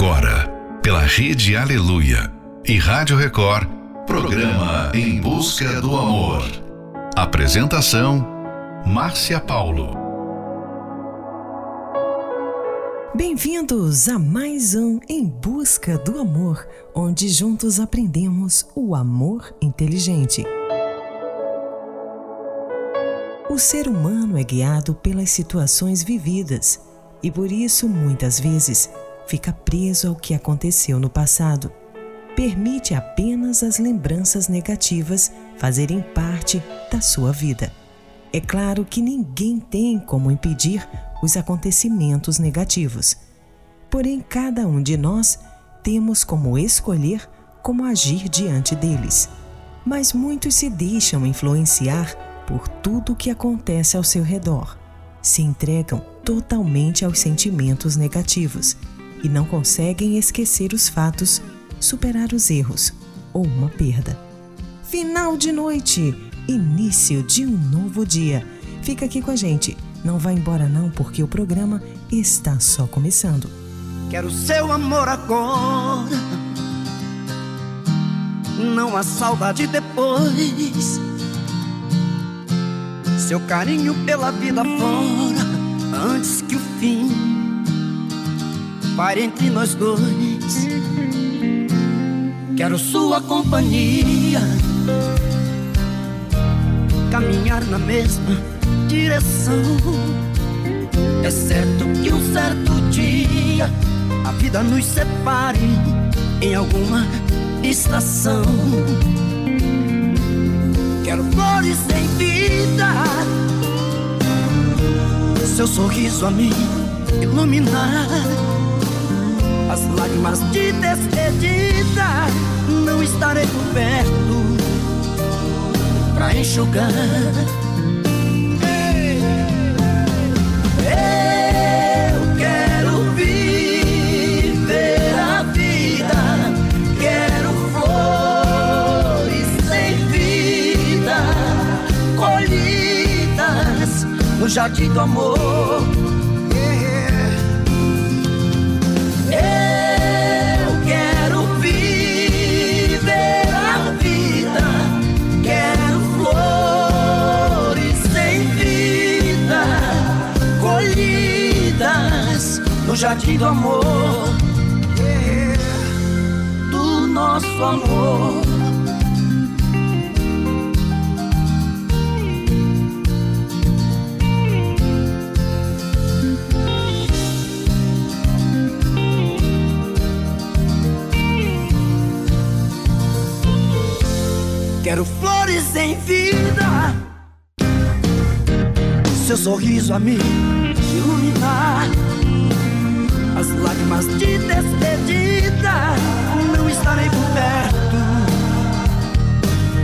Agora, pela Rede Aleluia e Rádio Record, programa Em Busca do Amor. Apresentação: Márcia Paulo. Bem-vindos a mais um Em Busca do Amor, onde juntos aprendemos o amor inteligente. O ser humano é guiado pelas situações vividas e por isso, muitas vezes, fica preso ao que aconteceu no passado. Permite apenas as lembranças negativas fazerem parte da sua vida. É claro que ninguém tem como impedir os acontecimentos negativos. Porém, cada um de nós temos como escolher como agir diante deles. Mas muitos se deixam influenciar por tudo o que acontece ao seu redor. Se entregam totalmente aos sentimentos negativos e não conseguem esquecer os fatos, superar os erros ou uma perda. Final de noite, início de um novo dia. Fica aqui com a gente. Não vá embora não, porque o programa está só começando. Quero seu amor agora. Não há saudade depois. Seu carinho pela vida fora, antes que o fim pare entre nós dois. Quero sua companhia, caminhar na mesma direção. É certo que um certo dia a vida nos separe em alguma estação. Quero flores em vida, seu sorriso a mim iluminar as lágrimas de despedida não estarei por perto pra enxugar. Eu quero viver a vida, quero flores sem vida, colhidas no jardim do amor. Jardim do amor, do nosso amor. Quero flores em vida, seu sorriso a me iluminar as lágrimas de despedida não estarei por perto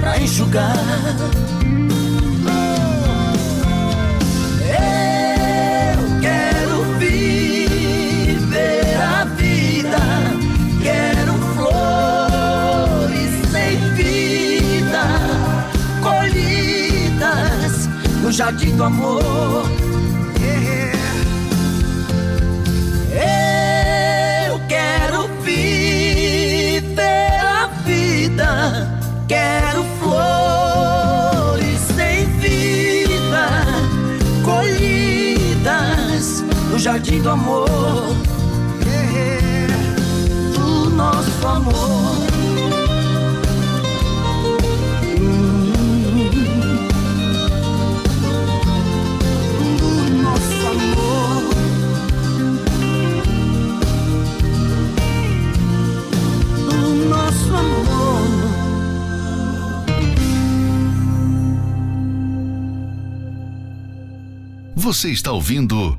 pra enxugar. Eu quero viver a vida, quero flores sem vida, colhidas no jardim do amor. Jardim do amor, do nosso amor. Você está ouvindo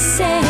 Say.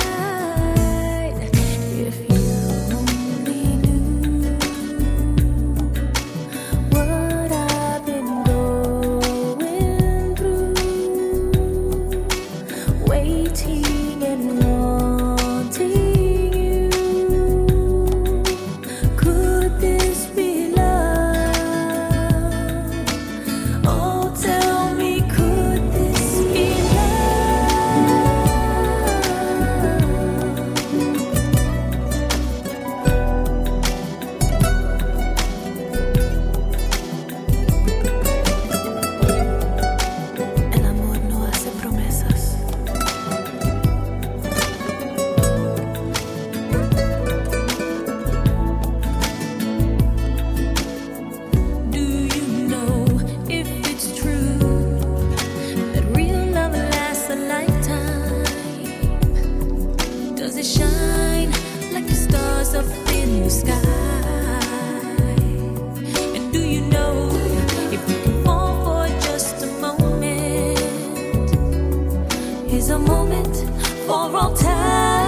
for all time.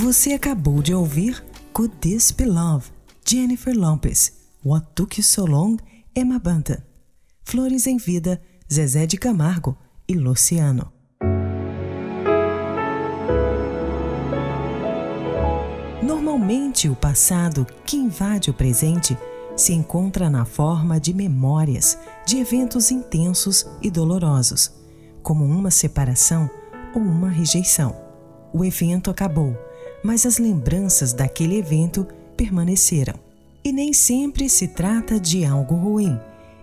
Você acabou de ouvir Could This Be Love, Jennifer Lopez, What Took You So Long, Emma Bunton, Flores em Vida, Zezé de Camargo e Luciano. Normalmente, o passado que invade o presente se encontra na forma de memórias de eventos intensos e dolorosos, como uma separação ou uma rejeição. O evento acabou mas as lembranças daquele evento permaneceram. E nem sempre se trata de algo ruim.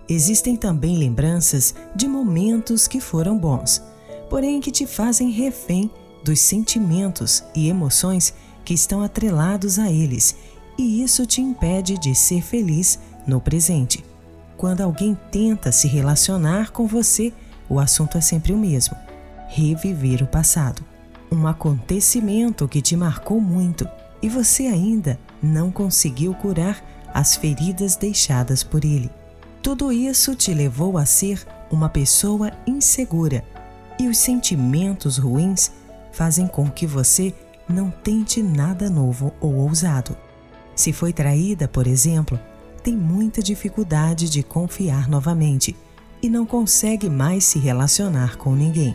Existem também lembranças de momentos que foram bons, porém que te fazem refém dos sentimentos e emoções que estão atrelados a eles, e isso te impede de ser feliz no presente. Quando alguém tenta se relacionar com você, o assunto é sempre o mesmo: reviver o passado. Um acontecimento que te marcou muito e você ainda não conseguiu curar as feridas deixadas por ele. Tudo isso te levou a ser uma pessoa insegura e os sentimentos ruins fazem com que você não tente nada novo ou ousado. Se foi traída, por exemplo, tem muita dificuldade de confiar novamente e não consegue mais se relacionar com ninguém.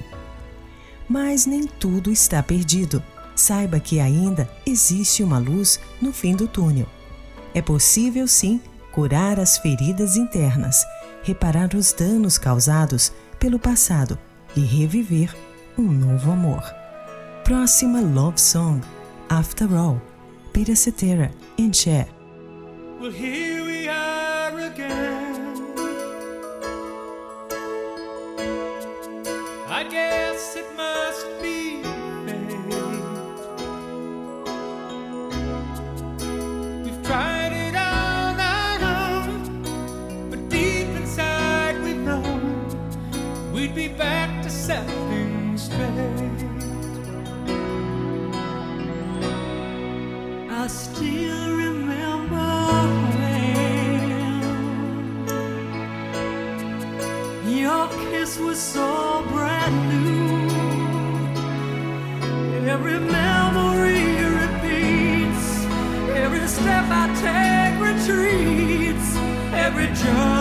Mas nem tudo está perdido. Saiba que ainda existe uma luz no fim do túnel. É possível sim curar as feridas internas, reparar os danos causados pelo passado e reviver um novo amor. Próxima Love Song, After All, Peter Cetera and Cher. Well, I guess it must be fate. We've tried it on our own, but deep inside we know we'd be back to set straight. I still remember your kiss was so Every step I take retreats, every journey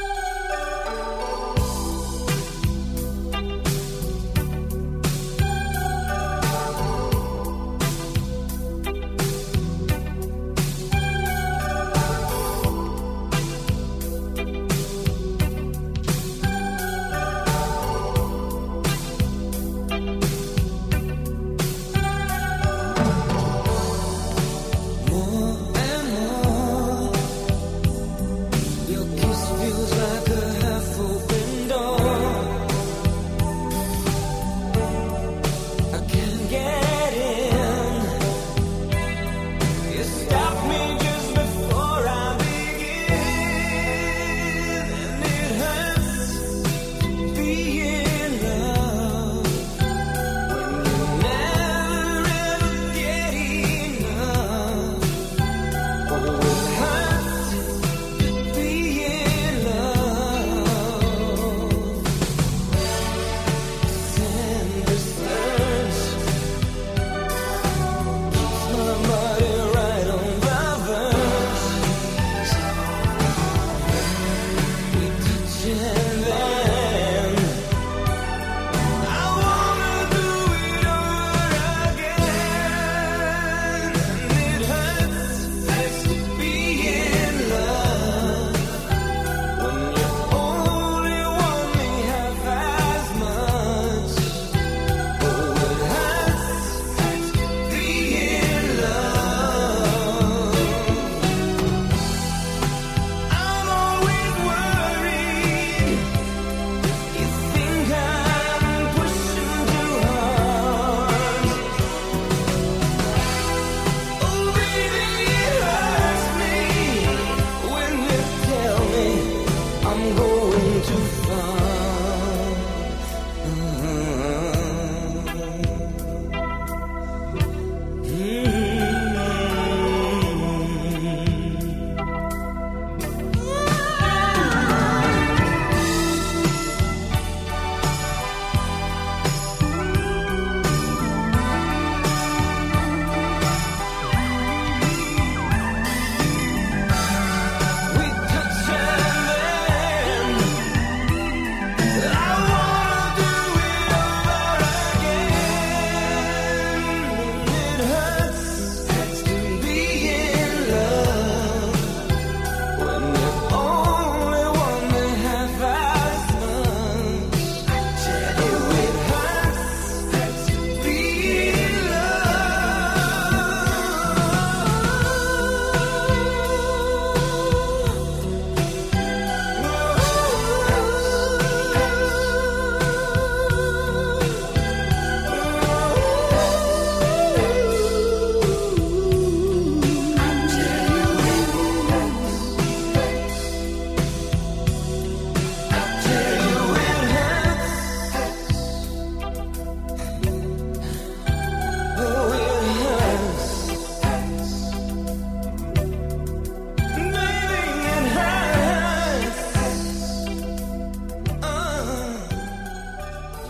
I'm going too far.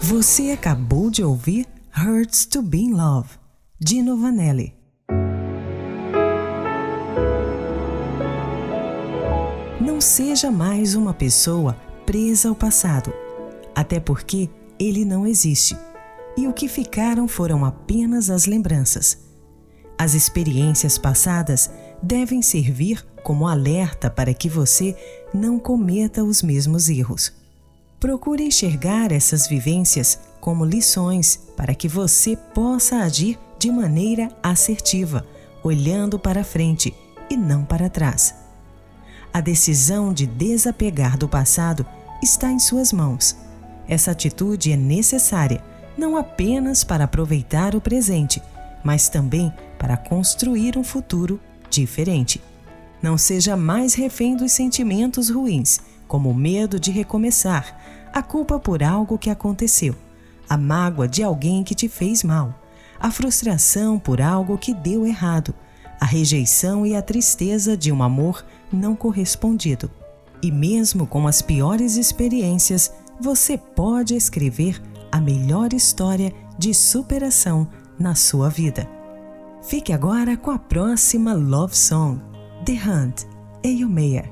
Você acabou de ouvir Hurts to Be in Love, Dino Vanelli. Não seja mais uma pessoa presa ao passado, até porque ele não existe e o que ficaram foram apenas as lembranças. As experiências passadas devem servir como alerta para que você não cometa os mesmos erros. Procure enxergar essas vivências como lições para que você possa agir de maneira assertiva, olhando para frente e não para trás. A decisão de desapegar do passado está em suas mãos. Essa atitude é necessária não apenas para aproveitar o presente, mas também para construir um futuro diferente. Não seja mais refém dos sentimentos ruins, como o medo de recomeçar, a culpa por algo que aconteceu, a mágoa de alguém que te fez mal, a frustração por algo que deu errado, a rejeição e a tristeza de um amor não correspondido. E mesmo com as piores experiências, você pode escrever a melhor história de superação na sua vida. Fique agora com a próxima Love Song, The Hunt, Eio Meyer.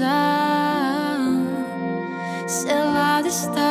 Se selada está.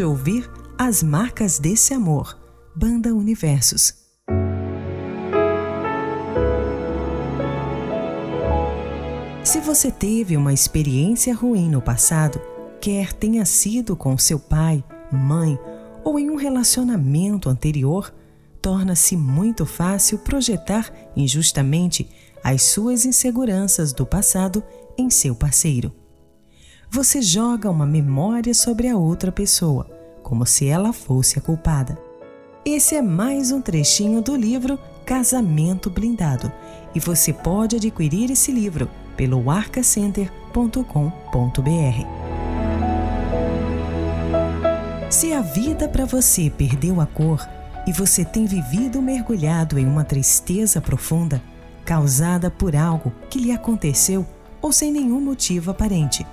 De ouvir As Marcas desse Amor, Banda Universos. Se você teve uma experiência ruim no passado, quer tenha sido com seu pai, mãe ou em um relacionamento anterior, torna-se muito fácil projetar injustamente as suas inseguranças do passado em seu parceiro. Você joga uma memória sobre a outra pessoa, como se ela fosse a culpada. Esse é mais um trechinho do livro Casamento Blindado e você pode adquirir esse livro pelo arcacenter.com.br. Se a vida para você perdeu a cor e você tem vivido mergulhado em uma tristeza profunda, causada por algo que lhe aconteceu ou sem nenhum motivo aparente,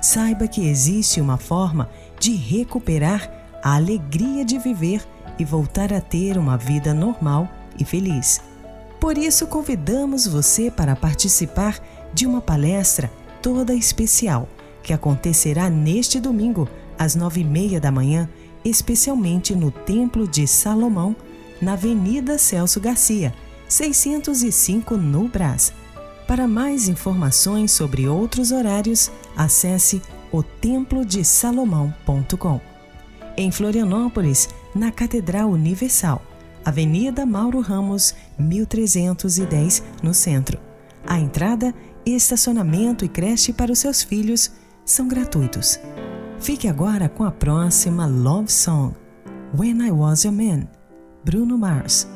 saiba que existe uma forma de recuperar a alegria de viver e voltar a ter uma vida normal e feliz. Por isso, convidamos você para participar de uma palestra toda especial que acontecerá neste domingo, às nove e meia da manhã, especialmente no Templo de Salomão, na Avenida Celso Garcia, 605 no Brás. Para mais informações sobre outros horários, acesse otemplodesalomão.com. Em Florianópolis, na Catedral Universal, Avenida Mauro Ramos, 1310, no centro. A entrada, estacionamento e creche para os seus filhos são gratuitos. Fique agora com a próxima Love Song, When I Was Your Man, Bruno Mars.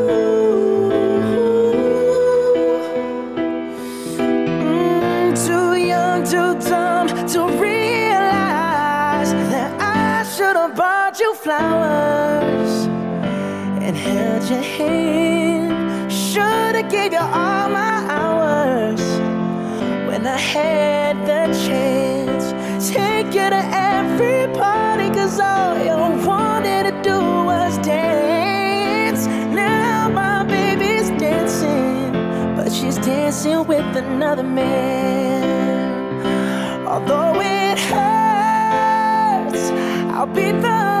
flowers and held your hand. Should have gave you all my hours when I had the chance. Take you to every party, cause all you wanted to do was dance. Now my baby's dancing, but she's dancing with another man. Although it hurts, I'll be the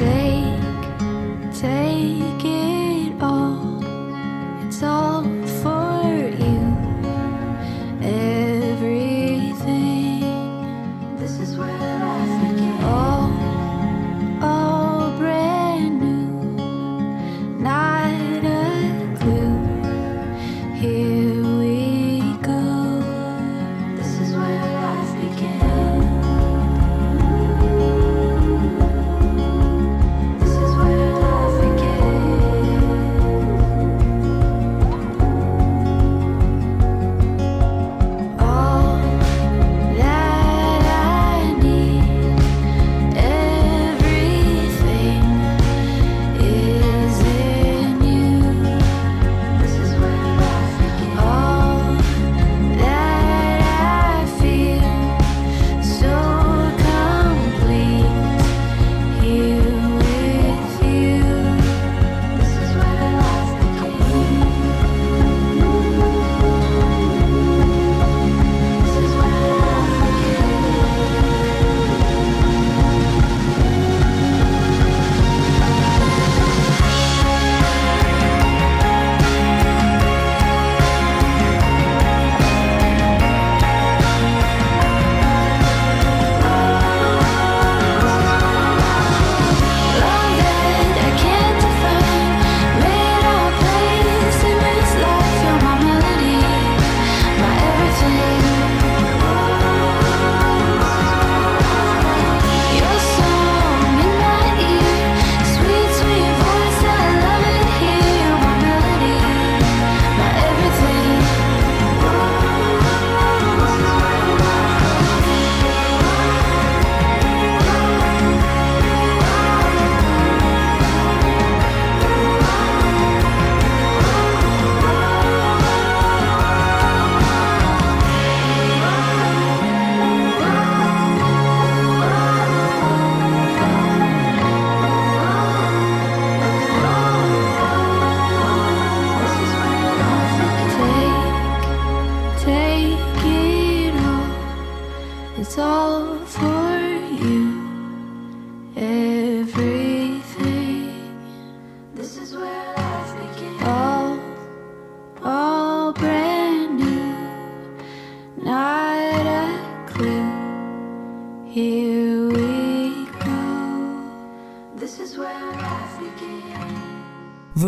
Take,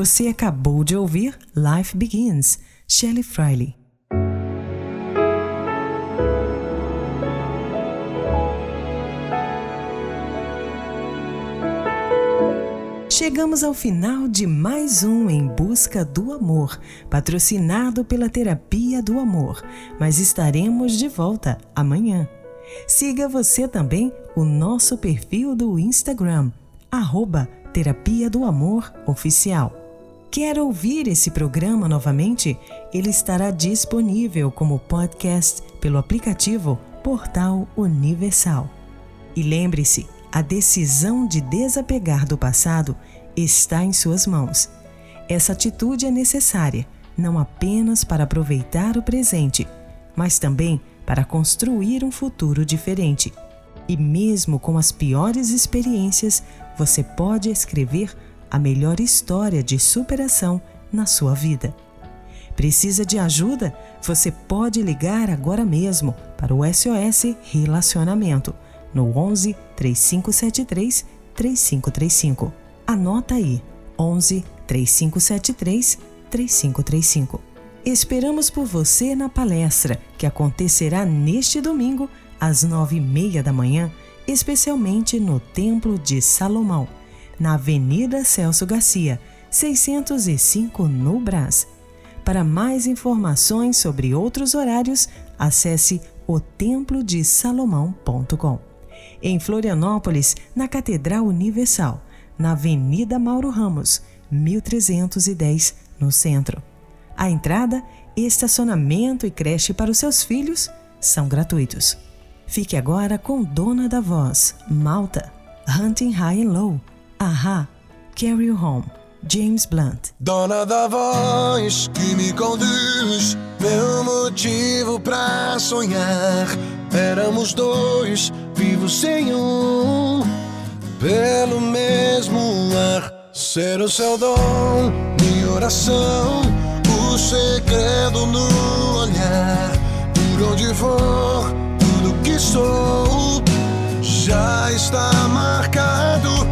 Você acabou de ouvir Life Begins, Shelley Friley. Chegamos ao final de mais um Em Busca do Amor, patrocinado pela Terapia do Amor, mas estaremos de volta amanhã. Siga você também o nosso perfil do Instagram, arroba Terapia do Amor Oficial. Quer ouvir esse programa novamente? Ele estará disponível como podcast pelo aplicativo Portal Universal. E lembre-se, a decisão de desapegar do passado está em suas mãos. Essa atitude é necessária, não apenas para aproveitar o presente, mas também para construir um futuro diferente. E mesmo com as piores experiências, você pode escrever a melhor história de superação na sua vida. Precisa de ajuda? Você pode ligar agora mesmo para o SOS Relacionamento no 11 3573 3535. Anota aí: 11 3573 3535. Esperamos por você na palestra que acontecerá neste domingo às nove e meia da manhã, especialmente no Templo de Salomão, na Avenida Celso Garcia, 605 no Brás. Para mais informações sobre outros horários, acesse otemplodesalomão.com. Em Florianópolis, na Catedral Universal, na Avenida Mauro Ramos, 1310, no centro. A entrada, estacionamento e creche para os seus filhos são gratuitos. Fique agora com Dona da Voz, Malta, Hunting High and Low, Aha, Carry You Home, James Blunt. Dona da voz que me conduz, meu motivo pra sonhar. Éramos dois, vivos sem um, pelo mesmo ar. Ser o seu dom, minha oração, o segredo no olhar. Por onde for, tudo que sou já está marcado.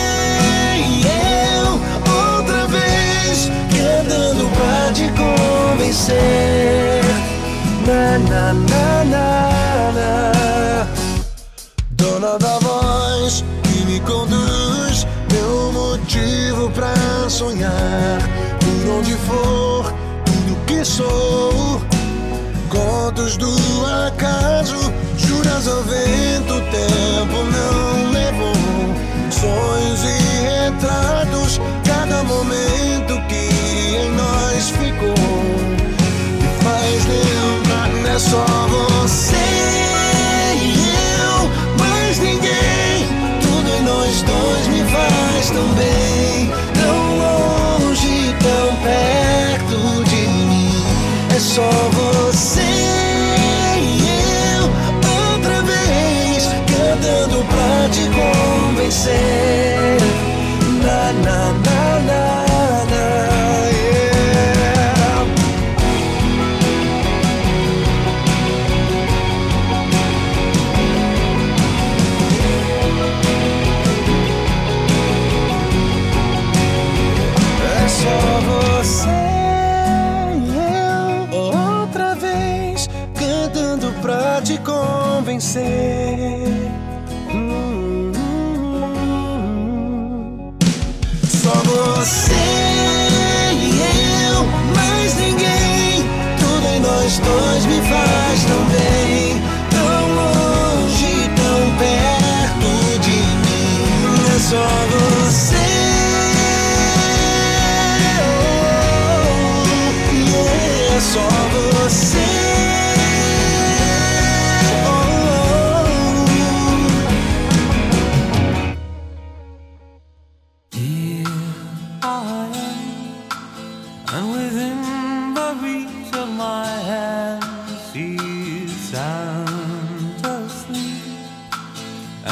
convencer. Na, na, na, na, na. Dona da voz que me conduz, meu motivo pra sonhar. Por onde for, tudo que sou. Contos do acaso, juras ao vento, o tempo não levou. Sonhos e retratos, só você e eu, outra vez, cantando pra te convencer.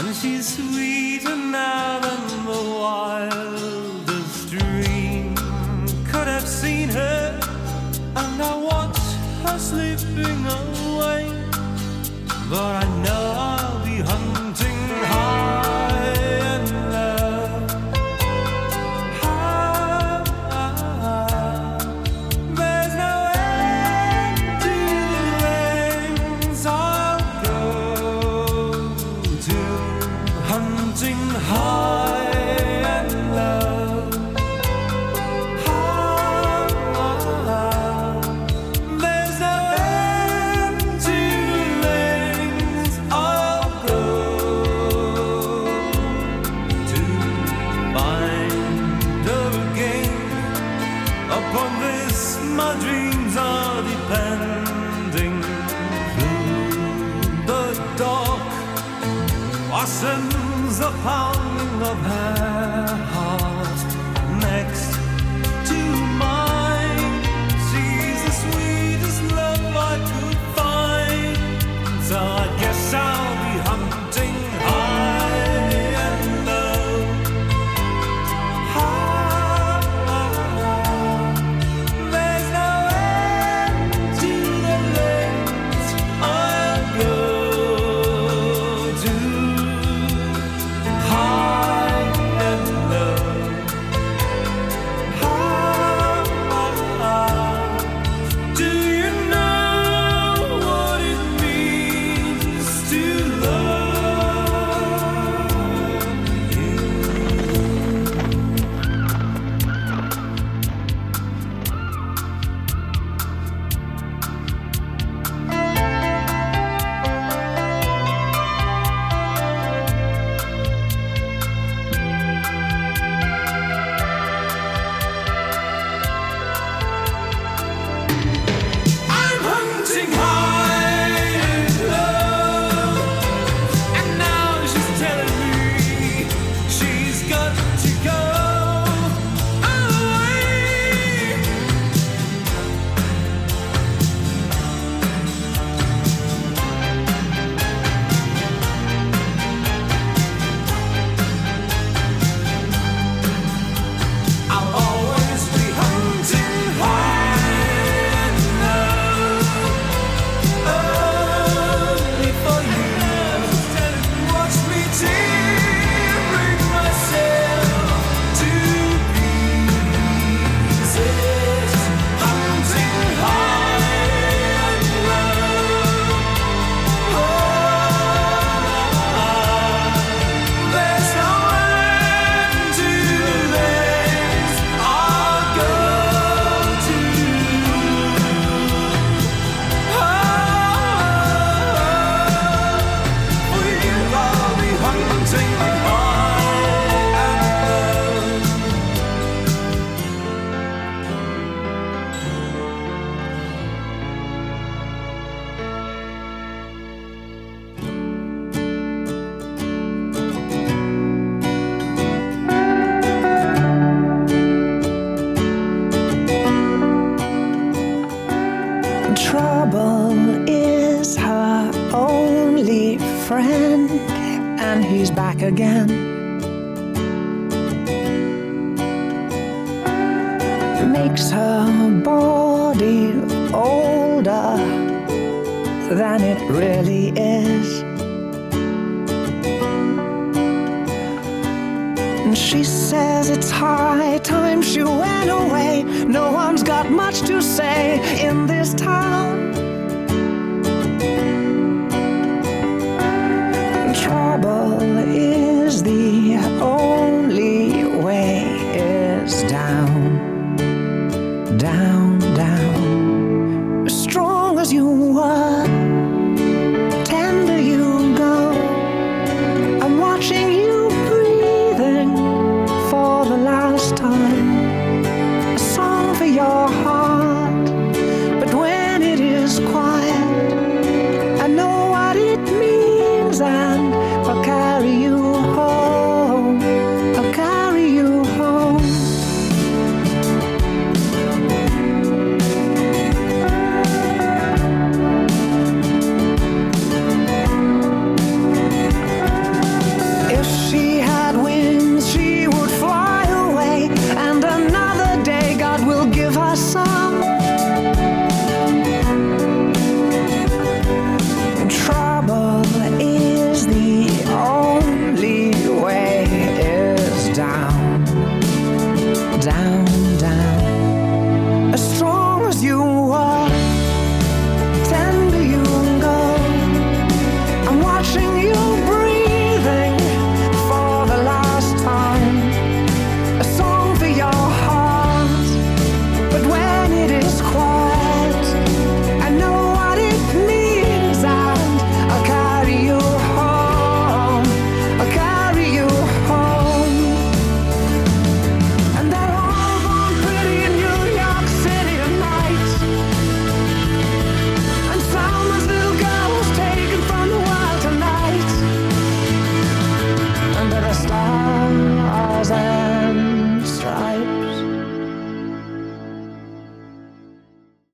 and